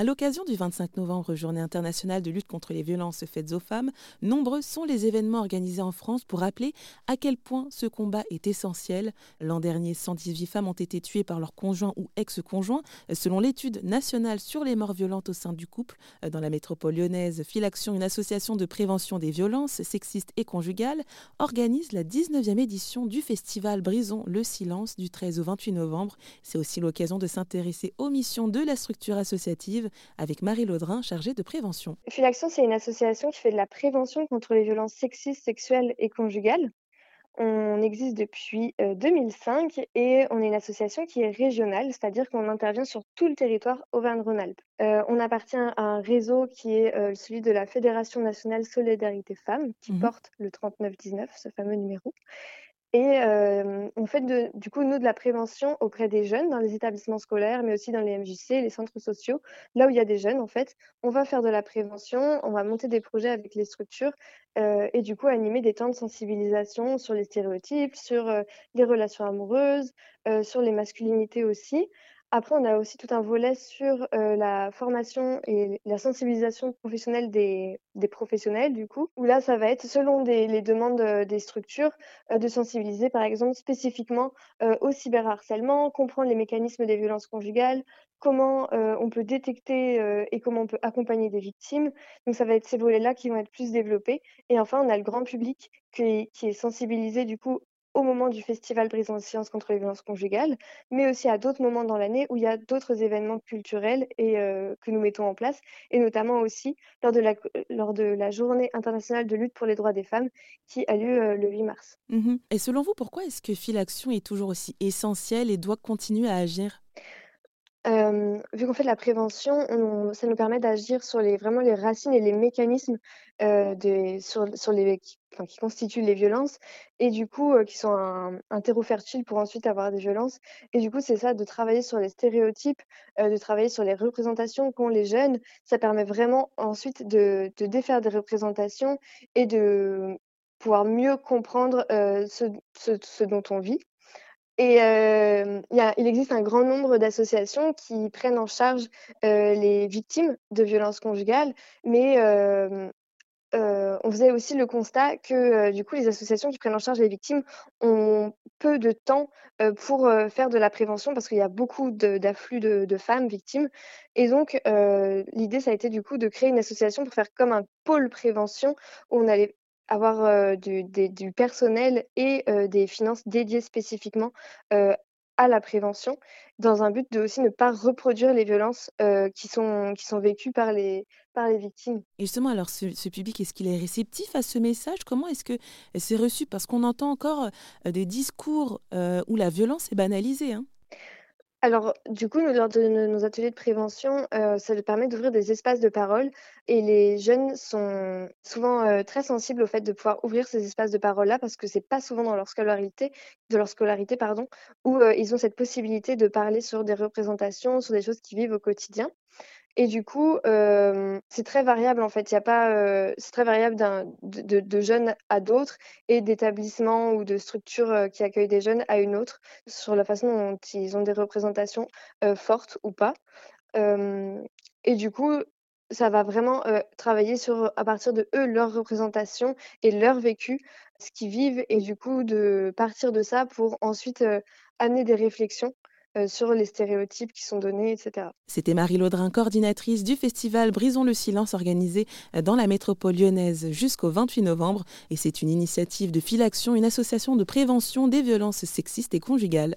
À l'occasion du 25 novembre, journée internationale de lutte contre les violences faites aux femmes, nombreux sont les événements organisés en France pour rappeler à quel point ce combat est essentiel. L'an dernier, 118 femmes ont été tuées par leur conjoint ou ex-conjoint. Selon l'étude nationale sur les morts violentes au sein du couple, dans la métropole lyonnaise, Filaction, une association de prévention des violences sexistes et conjugales, organise la 19e édition du festival Brisons le silence du 13 au 28 novembre. C'est aussi l'occasion de s'intéresser aux missions de la structure associative avec Marie Laudrin, chargée de prévention. Filaction, c'est une association qui fait de la prévention contre les violences sexistes, sexuelles et conjugales. On existe depuis 2005 et on est une association qui est régionale, c'est-à-dire qu'on intervient sur tout le territoire Auvergne-Rhône-Alpes. on appartient à un réseau qui est celui de la Fédération nationale Solidarité Femmes, qui mmh porte le 3919, ce fameux numéro. Et on fait du coup, nous, de la prévention auprès des jeunes dans les établissements scolaires, mais aussi dans les MJC, les centres sociaux, là où il y a des jeunes, en fait. On va faire de la prévention, on va monter des projets avec les structures et du coup animer des temps de sensibilisation sur les stéréotypes, sur les relations amoureuses, sur les masculinités aussi. Après, on a aussi tout un volet sur la formation et la sensibilisation professionnelle des, professionnels, du coup, où là, ça va être, selon les demandes des structures, de sensibiliser, par exemple, spécifiquement au cyberharcèlement, comprendre les mécanismes des violences conjugales, comment on peut détecter et comment on peut accompagner des victimes. Donc, ça va être ces volets-là qui vont être plus développés. Et enfin, on a le grand public qui est sensibilisé, du coup, au moment du festival Brisons le silence contre les violences conjugales, mais aussi à d'autres moments dans l'année où il y a d'autres événements culturels et que nous mettons en place, et notamment aussi lors de, la, lors de la Journée internationale de lutte pour les droits des femmes qui a lieu le 8 mars. Mmh et selon vous, pourquoi est-ce que Filaction est toujours aussi essentielle et doit continuer à agir? Vu qu'on fait de la prévention, ça nous permet d'agir sur les vraiment les racines et les mécanismes, sur les qui constituent les violences et du coup, qui sont un terreau fertile pour ensuite avoir des violences et du coup, c'est ça, de travailler sur les stéréotypes, de travailler sur les représentations qu'ont les jeunes. Ça permet vraiment ensuite de défaire des représentations et de pouvoir mieux comprendre, ce dont on vit. Et il existe un grand nombre d'associations qui prennent en charge les victimes de violences conjugales, mais on faisait aussi le constat que du coup les associations qui prennent en charge les victimes ont peu de temps pour faire de la prévention parce qu'il y a beaucoup d'afflux de, de, femmes victimes. Et donc l'idée ça a été du coup de créer une association pour faire comme un pôle prévention où on allait avoir du, du, personnel et des finances dédiées spécifiquement à la prévention, dans un but de aussi ne pas reproduire les violences qui, sont, qui sont vécues par les, par les victimes. Et justement, alors ce, public, est-ce qu'il est réceptif à ce message? Comment est-ce que c'est reçu? Parce qu'on entend encore des discours où la violence est banalisée. Hein alors, du coup, nous, lors de nos ateliers de prévention, euh, ça permet d'ouvrir des espaces de parole et les jeunes sont souvent euh, très sensibles au fait de pouvoir ouvrir ces espaces de parole-là parce que c'est pas souvent dans leur scolarité, de leur scolarité, pardon, où euh, ils ont cette possibilité de parler sur des représentations, sur des choses qu'ils vivent au quotidien. Et du coup, c'est très variable en fait. Il a pas, c'est très variable de de jeunes à d'autres et d'établissements ou de structures, qui accueillent des jeunes à une autre, sur la façon dont ils ont des représentations, fortes ou pas. et du coup, ça va vraiment, travailler sur, à partir de eux, leur représentation et leur vécu, ce qu'ils vivent et du coup de partir de ça pour ensuite, amener des réflexions euh, sur les stéréotypes qui sont donnés, etc. C'était Marie Laudrin, coordinatrice du festival Brisons le silence organisé euh, dans la métropole lyonnaise jusqu'au 28 novembre. Et c'est une initiative de Filaction, une association de prévention des violences sexistes et conjugales.